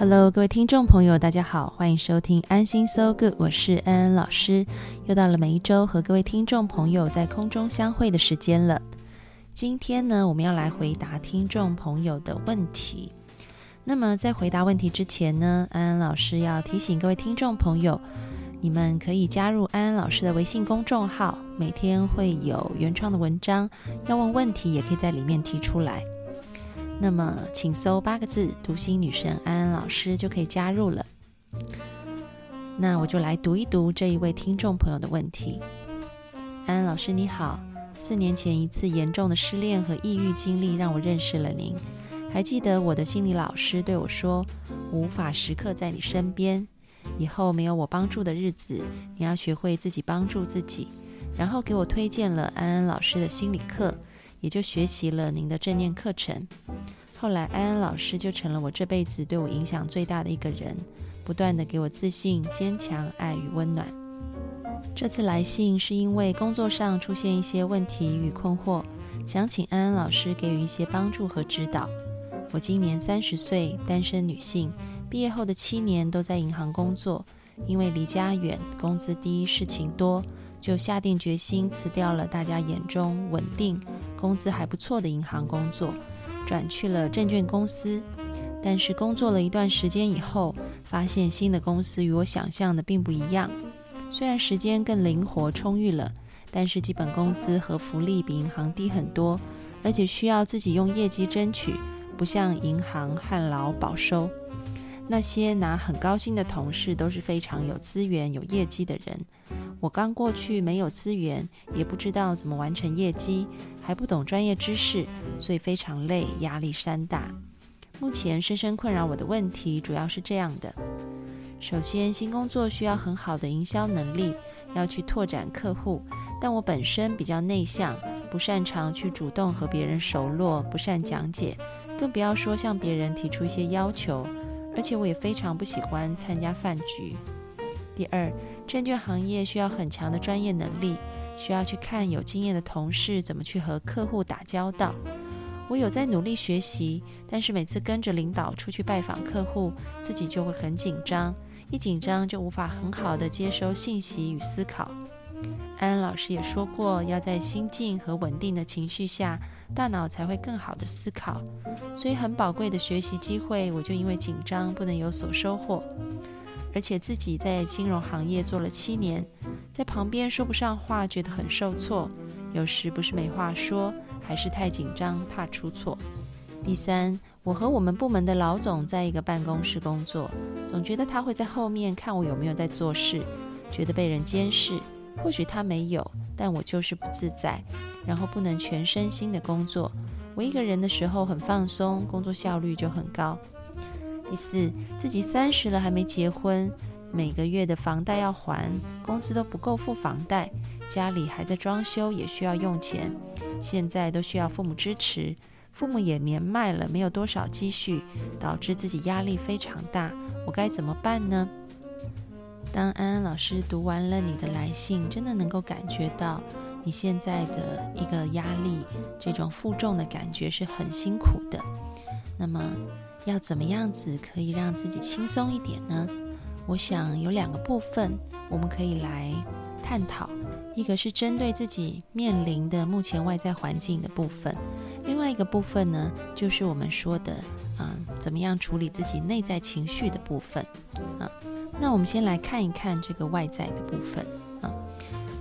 Hello，各位听众朋友，大家好，欢迎收听安心 So Good，我是安安老师。又到了每一周和各位听众朋友在空中相会的时间了。今天呢，我们要来回答听众朋友的问题。那么在回答问题之前呢，安安老师要提醒各位听众朋友，你们可以加入安安老师的微信公众号，每天会有原创的文章，要问问题也可以在里面提出来。那么，请搜八个字“读心女神安安老师”就可以加入了。那我就来读一读这一位听众朋友的问题。安安老师你好，四年前一次严重的失恋和抑郁经历让我认识了您。还记得我的心理老师对我说：“无法时刻在你身边，以后没有我帮助的日子，你要学会自己帮助自己。”然后给我推荐了安安老师的心理课。也就学习了您的正念课程，后来安安老师就成了我这辈子对我影响最大的一个人，不断的给我自信、坚强、爱与温暖。这次来信是因为工作上出现一些问题与困惑，想请安安老师给予一些帮助和指导。我今年三十岁，单身女性，毕业后的七年都在银行工作，因为离家远、工资低、事情多，就下定决心辞掉了大家眼中稳定。工资还不错的银行工作，转去了证券公司。但是工作了一段时间以后，发现新的公司与我想象的并不一样。虽然时间更灵活充裕了，但是基本工资和福利比银行低很多，而且需要自己用业绩争取，不像银行旱涝保收。那些拿很高薪的同事都是非常有资源、有业绩的人。我刚过去，没有资源，也不知道怎么完成业绩，还不懂专业知识，所以非常累，压力山大。目前深深困扰我的问题主要是这样的：首先，新工作需要很好的营销能力，要去拓展客户，但我本身比较内向，不擅长去主动和别人熟络，不善讲解，更不要说向别人提出一些要求，而且我也非常不喜欢参加饭局。第二。证券行业需要很强的专业能力，需要去看有经验的同事怎么去和客户打交道。我有在努力学习，但是每次跟着领导出去拜访客户，自己就会很紧张，一紧张就无法很好的接收信息与思考。安安老师也说过，要在心境和稳定的情绪下，大脑才会更好的思考。所以很宝贵的学习机会，我就因为紧张不能有所收获。而且自己在金融行业做了七年，在旁边说不上话，觉得很受挫。有时不是没话说，还是太紧张，怕出错。第三，我和我们部门的老总在一个办公室工作，总觉得他会在后面看我有没有在做事，觉得被人监视。或许他没有，但我就是不自在，然后不能全身心的工作。我一个人的时候很放松，工作效率就很高。第四，自己三十了还没结婚，每个月的房贷要还，工资都不够付房贷，家里还在装修，也需要用钱，现在都需要父母支持，父母也年迈了，没有多少积蓄，导致自己压力非常大，我该怎么办呢？当安安老师读完了你的来信，真的能够感觉到你现在的一个压力，这种负重的感觉是很辛苦的。那么。要怎么样子可以让自己轻松一点呢？我想有两个部分我们可以来探讨，一个是针对自己面临的目前外在环境的部分，另外一个部分呢，就是我们说的，嗯，怎么样处理自己内在情绪的部分。啊，那我们先来看一看这个外在的部分。啊，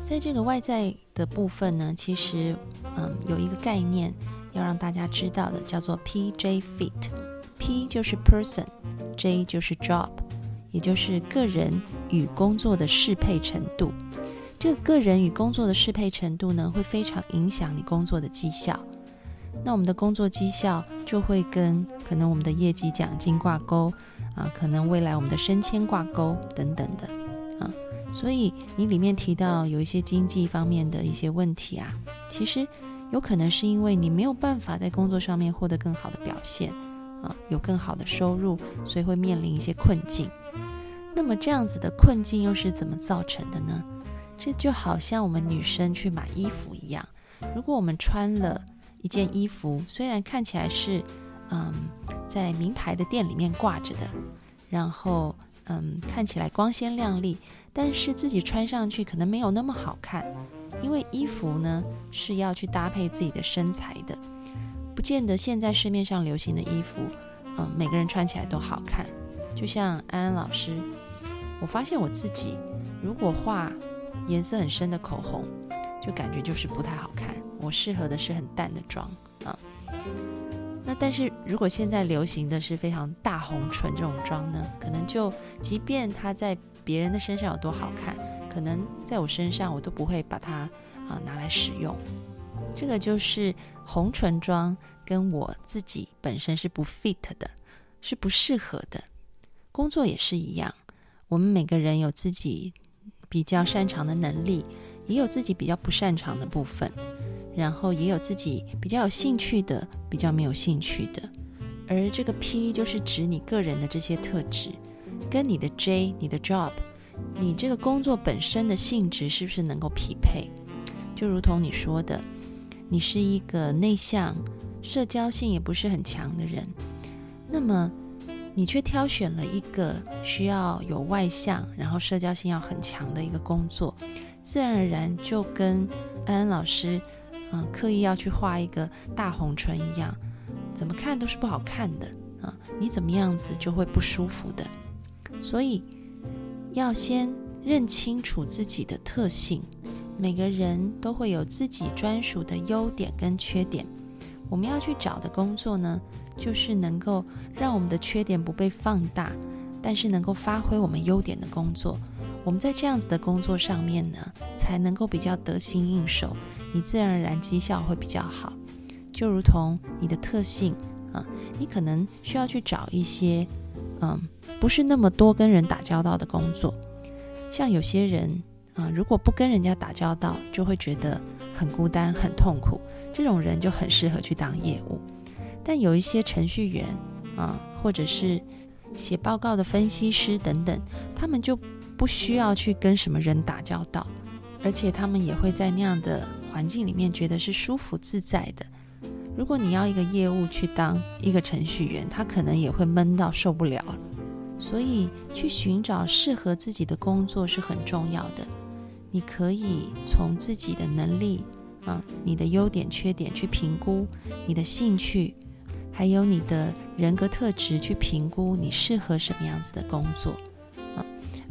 在这个外在的部分呢，其实，嗯，有一个概念要让大家知道的，叫做 PJ Fit。P 就是 person，J 就是 job，也就是个人与工作的适配程度。这个个人与工作的适配程度呢，会非常影响你工作的绩效。那我们的工作绩效就会跟可能我们的业绩奖金挂钩啊，可能未来我们的升迁挂钩等等的啊。所以你里面提到有一些经济方面的一些问题啊，其实有可能是因为你没有办法在工作上面获得更好的表现啊，有更好的收入，所以会面临一些困境。那么这样子的困境又是怎么造成的呢？这就好像我们女生去买衣服一样，如果我们穿了。一件衣服虽然看起来是，嗯，在名牌的店里面挂着的，然后嗯，看起来光鲜亮丽，但是自己穿上去可能没有那么好看，因为衣服呢是要去搭配自己的身材的，见得现在市面上流行的衣服，嗯，每个人穿起来都好看。就像安安老师，我发现我自己如果画颜色很深的口红，就感觉就是不太好看。我适合的是很淡的妆啊，那但是如果现在流行的是非常大红唇这种妆呢，可能就即便它在别人的身上有多好看，可能在我身上我都不会把它啊拿来使用。这个就是红唇妆跟我自己本身是不 fit 的，是不适合的。工作也是一样，我们每个人有自己比较擅长的能力，也有自己比较不擅长的部分。然后也有自己比较有兴趣的，比较没有兴趣的，而这个 P 就是指你个人的这些特质，跟你的 J、你的 job、你这个工作本身的性质是不是能够匹配？就如同你说的，你是一个内向、社交性也不是很强的人，那么你却挑选了一个需要有外向，然后社交性要很强的一个工作，自然而然就跟安安老师。嗯，刻意要去画一个大红唇一样，怎么看都是不好看的啊！你怎么样子就会不舒服的。所以要先认清楚自己的特性，每个人都会有自己专属的优点跟缺点。我们要去找的工作呢，就是能够让我们的缺点不被放大，但是能够发挥我们优点的工作。我们在这样子的工作上面呢，才能够比较得心应手，你自然而然绩效会比较好。就如同你的特性啊，你可能需要去找一些嗯，不是那么多跟人打交道的工作。像有些人啊，如果不跟人家打交道，就会觉得很孤单、很痛苦。这种人就很适合去当业务。但有一些程序员啊，或者是写报告的分析师等等，他们就。不需要去跟什么人打交道，而且他们也会在那样的环境里面觉得是舒服自在的。如果你要一个业务去当一个程序员，他可能也会闷到受不了。所以去寻找适合自己的工作是很重要的。你可以从自己的能力啊、你的优点缺点去评估你的兴趣，还有你的人格特质去评估你适合什么样子的工作啊。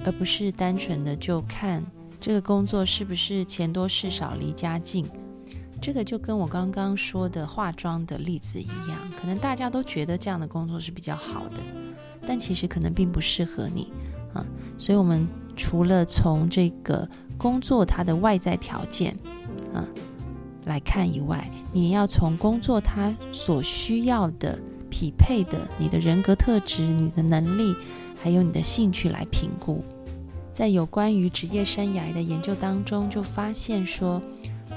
而不是单纯的就看这个工作是不是钱多事少离家近，这个就跟我刚刚说的化妆的例子一样，可能大家都觉得这样的工作是比较好的，但其实可能并不适合你啊。所以，我们除了从这个工作它的外在条件啊来看以外，你要从工作它所需要的匹配的你的人格特质、你的能力，还有你的兴趣来评估。在有关于职业生涯的研究当中，就发现说，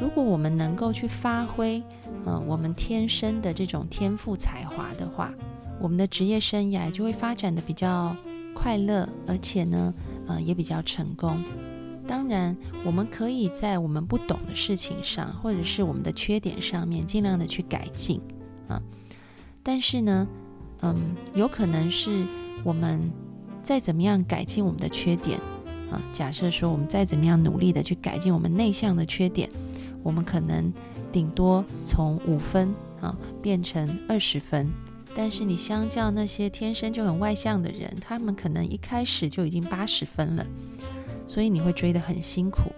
如果我们能够去发挥，嗯，我们天生的这种天赋才华的话，我们的职业生涯就会发展的比较快乐，而且呢，呃，也比较成功。当然，我们可以在我们不懂的事情上，或者是我们的缺点上面，尽量的去改进啊。但是呢，嗯，有可能是我们再怎么样改进我们的缺点。啊，假设说我们再怎么样努力的去改进我们内向的缺点，我们可能顶多从五分啊变成二十分。但是你相较那些天生就很外向的人，他们可能一开始就已经八十分了，所以你会追得很辛苦。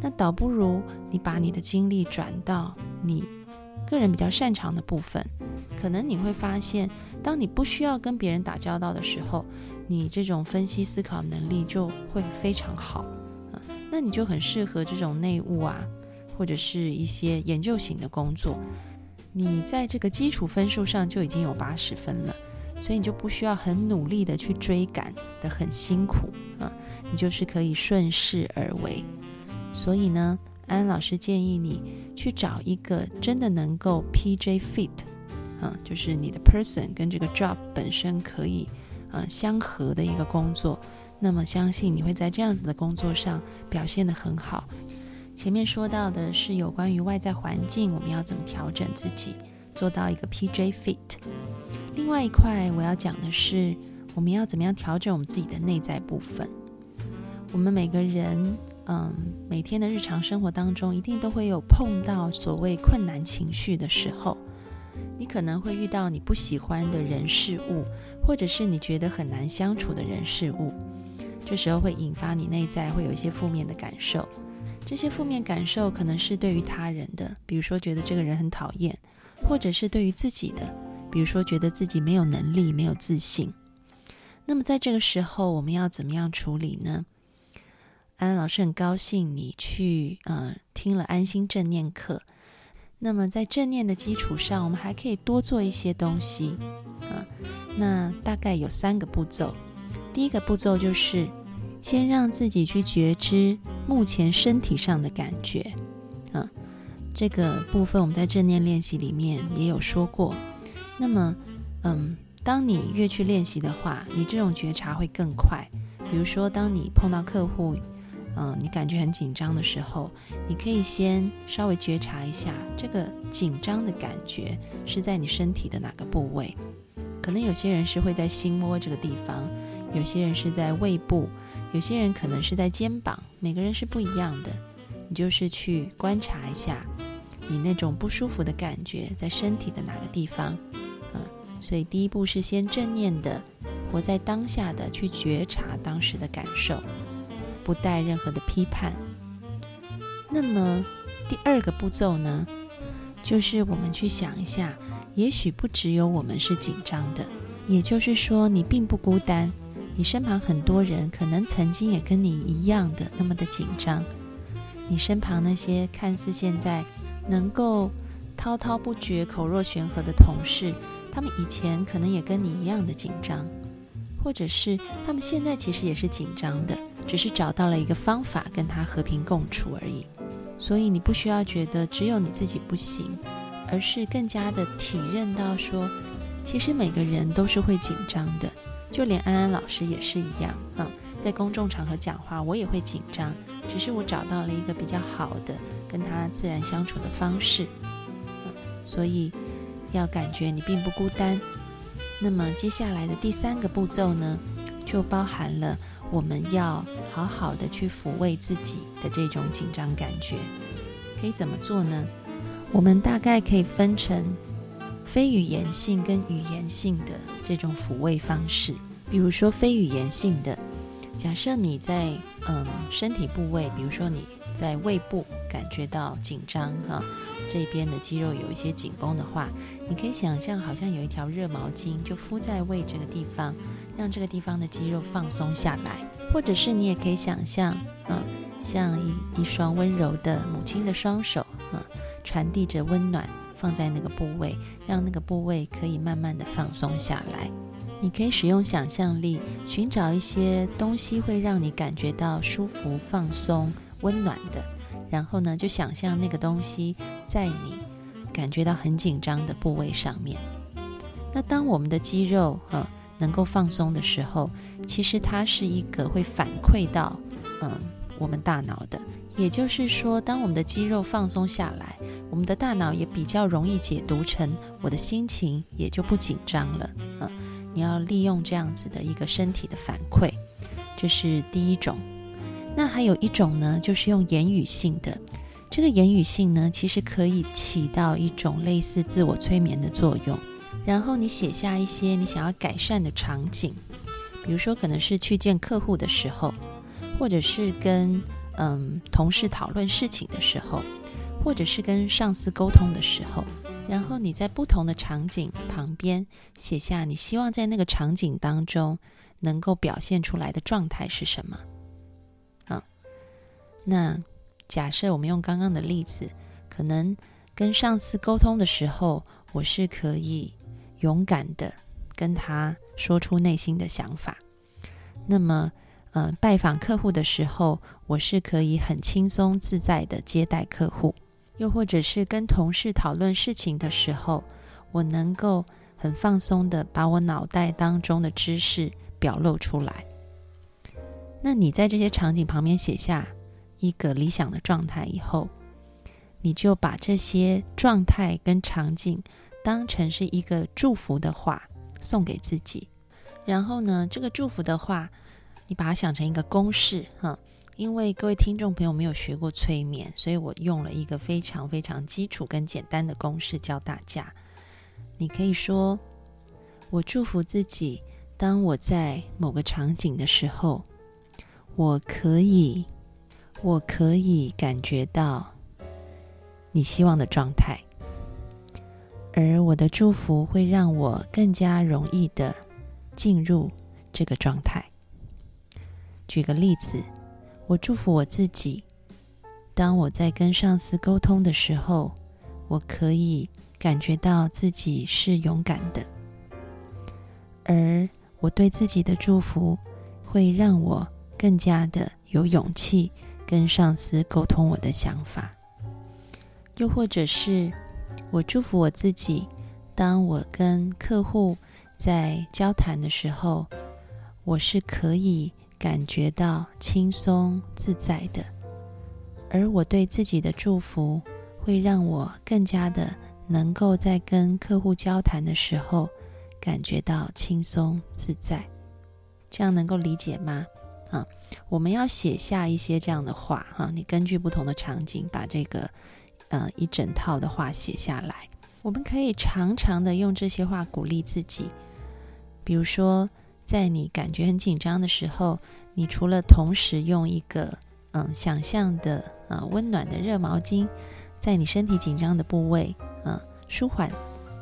那倒不如你把你的精力转到你个人比较擅长的部分，可能你会发现，当你不需要跟别人打交道的时候。你这种分析思考能力就会非常好，那你就很适合这种内务啊，或者是一些研究型的工作。你在这个基础分数上就已经有八十分了，所以你就不需要很努力的去追赶的很辛苦啊，你就是可以顺势而为。所以呢，安老师建议你去找一个真的能够 PJ fit，啊，就是你的 person 跟这个 job 本身可以呃相合的一个工作。那么相信你会在这样子的工作上表现得很好。前面说到的是有关于外在环境，我们要怎么调整自己，做到一个 PJ fit。另外一块我要讲的是，我们要怎么样调整我们自己的内在部分。我们每个人，嗯，每天的日常生活当中，一定都会有碰到所谓困难情绪的时候。你可能会遇到你不喜欢的人事物，或者是你觉得很难相处的人事物。这时候会引发你内在会有一些负面的感受，这些负面感受可能是对于他人的，比如说觉得这个人很讨厌，或者是对于自己的，比如说觉得自己没有能力、没有自信。那么在这个时候，我们要怎么样处理呢？安老师很高兴你去呃听了安心正念课。那么在正念的基础上，我们还可以多做一些东西啊。那大概有三个步骤。第一个步骤就是先让自己去觉知目前身体上的感觉，啊，这个部分我们在正念练习里面也有说过。那么，嗯，当你越去练习的话，你这种觉察会更快。比如说，当你碰到客户，嗯，你感觉很紧张的时候，你可以先稍微觉察一下这个紧张的感觉是在你身体的哪个部位。可能有些人是会在心窝这个地方。有些人是在胃部，有些人可能是在肩膀，每个人是不一样的。你就是去观察一下，你那种不舒服的感觉在身体的哪个地方？嗯，所以第一步是先正念的，活在当下的去觉察当时的感受，不带任何的批判。那么第二个步骤呢，就是我们去想一下，也许不只有我们是紧张的，也就是说你并不孤单。你身旁很多人可能曾经也跟你一样的那么的紧张，你身旁那些看似现在能够滔滔不绝、口若悬河的同事，他们以前可能也跟你一样的紧张，或者是他们现在其实也是紧张的，只是找到了一个方法跟他和平共处而已。所以你不需要觉得只有你自己不行，而是更加的体认到说，其实每个人都是会紧张的。就连安安老师也是一样啊，在公众场合讲话，我也会紧张，只是我找到了一个比较好的跟他自然相处的方式，所以要感觉你并不孤单。那么接下来的第三个步骤呢，就包含了我们要好好的去抚慰自己的这种紧张感觉，可以怎么做呢？我们大概可以分成。非语言性跟语言性的这种抚慰方式，比如说非语言性的，假设你在嗯身体部位，比如说你在胃部感觉到紧张哈，这边的肌肉有一些紧绷的话，你可以想象好像有一条热毛巾就敷在胃这个地方，让这个地方的肌肉放松下来，或者是你也可以想象，嗯，像一一双温柔的母亲的双手啊，传递着温暖。放在那个部位，让那个部位可以慢慢的放松下来。你可以使用想象力，寻找一些东西会让你感觉到舒服、放松、温暖的。然后呢，就想象那个东西在你感觉到很紧张的部位上面。那当我们的肌肉啊能够放松的时候，其实它是一个会反馈到嗯我们大脑的。也就是说，当我们的肌肉放松下来，我们的大脑也比较容易解读成我的心情也就不紧张了。嗯，你要利用这样子的一个身体的反馈，这是第一种。那还有一种呢，就是用言语性的。这个言语性呢，其实可以起到一种类似自我催眠的作用。然后你写下一些你想要改善的场景，比如说可能是去见客户的时候，或者是跟。嗯，同事讨论事情的时候，或者是跟上司沟通的时候，然后你在不同的场景旁边写下你希望在那个场景当中能够表现出来的状态是什么？那假设我们用刚刚的例子，可能跟上司沟通的时候，我是可以勇敢的跟他说出内心的想法。那么，呃，拜访客户的时候，我是可以很轻松自在的接待客户；又或者是跟同事讨论事情的时候，我能够很放松的把我脑袋当中的知识表露出来。那你在这些场景旁边写下一个理想的状态以后，你就把这些状态跟场景当成是一个祝福的话送给自己。然后呢，这个祝福的话，你把它想成一个公式哈。因为各位听众朋友没有学过催眠，所以我用了一个非常非常基础跟简单的公式教大家。你可以说：“我祝福自己，当我在某个场景的时候。”我可以，我可以感觉到你希望的状态，而我的祝福会让我更加容易的进入这个状态。举个例子，我祝福我自己，当我在跟上司沟通的时候，我可以感觉到自己是勇敢的，而我对自己的祝福会让我。更加的有勇气跟上司沟通我的想法，又或者是我祝福我自己，当我跟客户在交谈的时候，我是可以感觉到轻松自在的，而我对自己的祝福会让我更加的能够在跟客户交谈的时候感觉到轻松自在，这样能够理解吗？啊，我们要写下一些这样的话哈，你根据不同的场景把这个呃一整套的话写下来。我们可以常常的用这些话鼓励自己，比如说在你感觉很紧张的时候，你除了同时用一个嗯想象的呃温暖的热毛巾在你身体紧张的部位嗯舒缓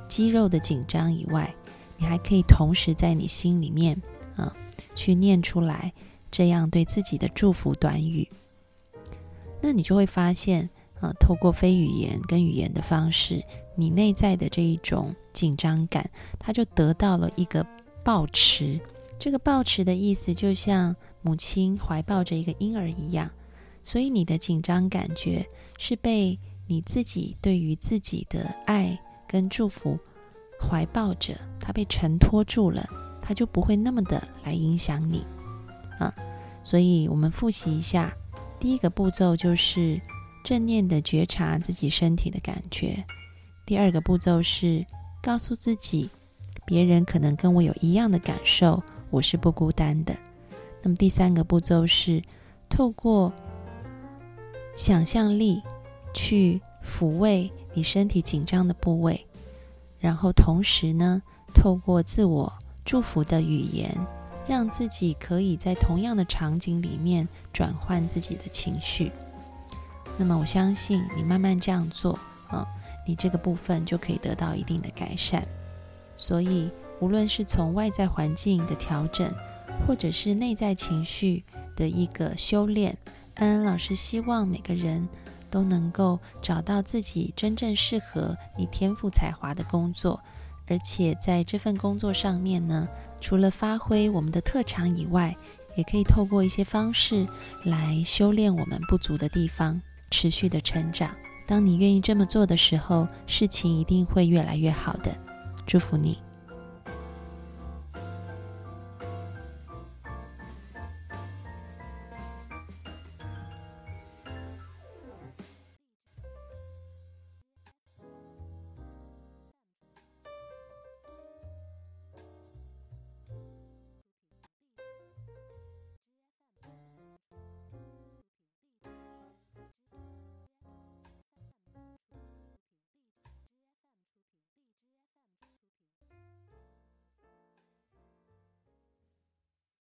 肌肉的紧张以外，你还可以同时在你心里面啊去念出来。这样对自己的祝福短语，那你就会发现，啊，透过非语言跟语言的方式，你内在的这一种紧张感，它就得到了一个抱持。这个抱持的意思，就像母亲怀抱着一个婴儿一样，所以你的紧张感觉是被你自己对于自己的爱跟祝福怀抱着，它被承托住了，它就不会那么的来影响你。啊，所以我们复习一下，第一个步骤就是正念的觉察自己身体的感觉；第二个步骤是告诉自己，别人可能跟我有一样的感受，我是不孤单的。那么第三个步骤是透过想象力去抚慰你身体紧张的部位，然后同时呢，透过自我祝福的语言。让自己可以在同样的场景里面转换自己的情绪，那么我相信你慢慢这样做啊，你这个部分就可以得到一定的改善。所以，无论是从外在环境的调整，或者是内在情绪的一个修炼，安安老师希望每个人都能够找到自己真正适合你天赋才华的工作，而且在这份工作上面呢。除了发挥我们的特长以外，也可以透过一些方式来修炼我们不足的地方，持续的成长。当你愿意这么做的时候，事情一定会越来越好的。祝福你。